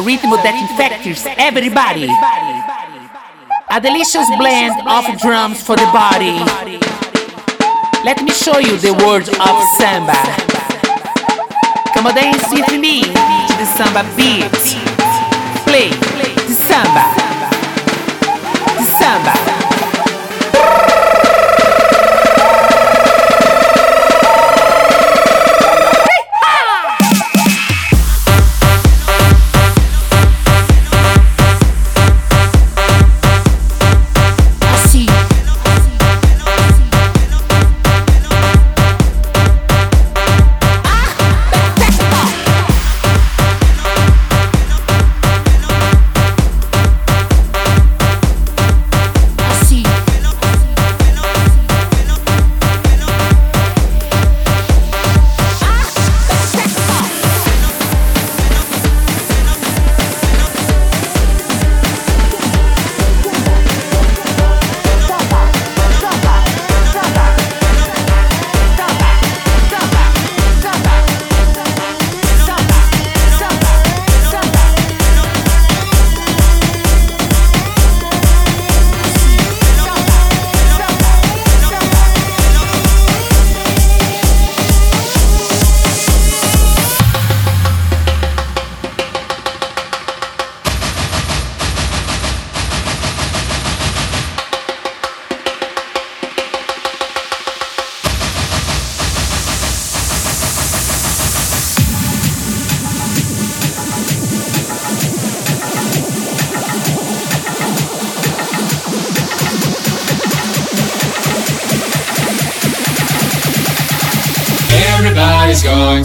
a rhythm that infects everybody. A delicious blend of drums for the body. Let me show you the world of samba. Come on, dance with me to the samba beat. Play the samba. The samba.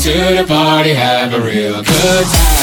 To the party, have a real good time.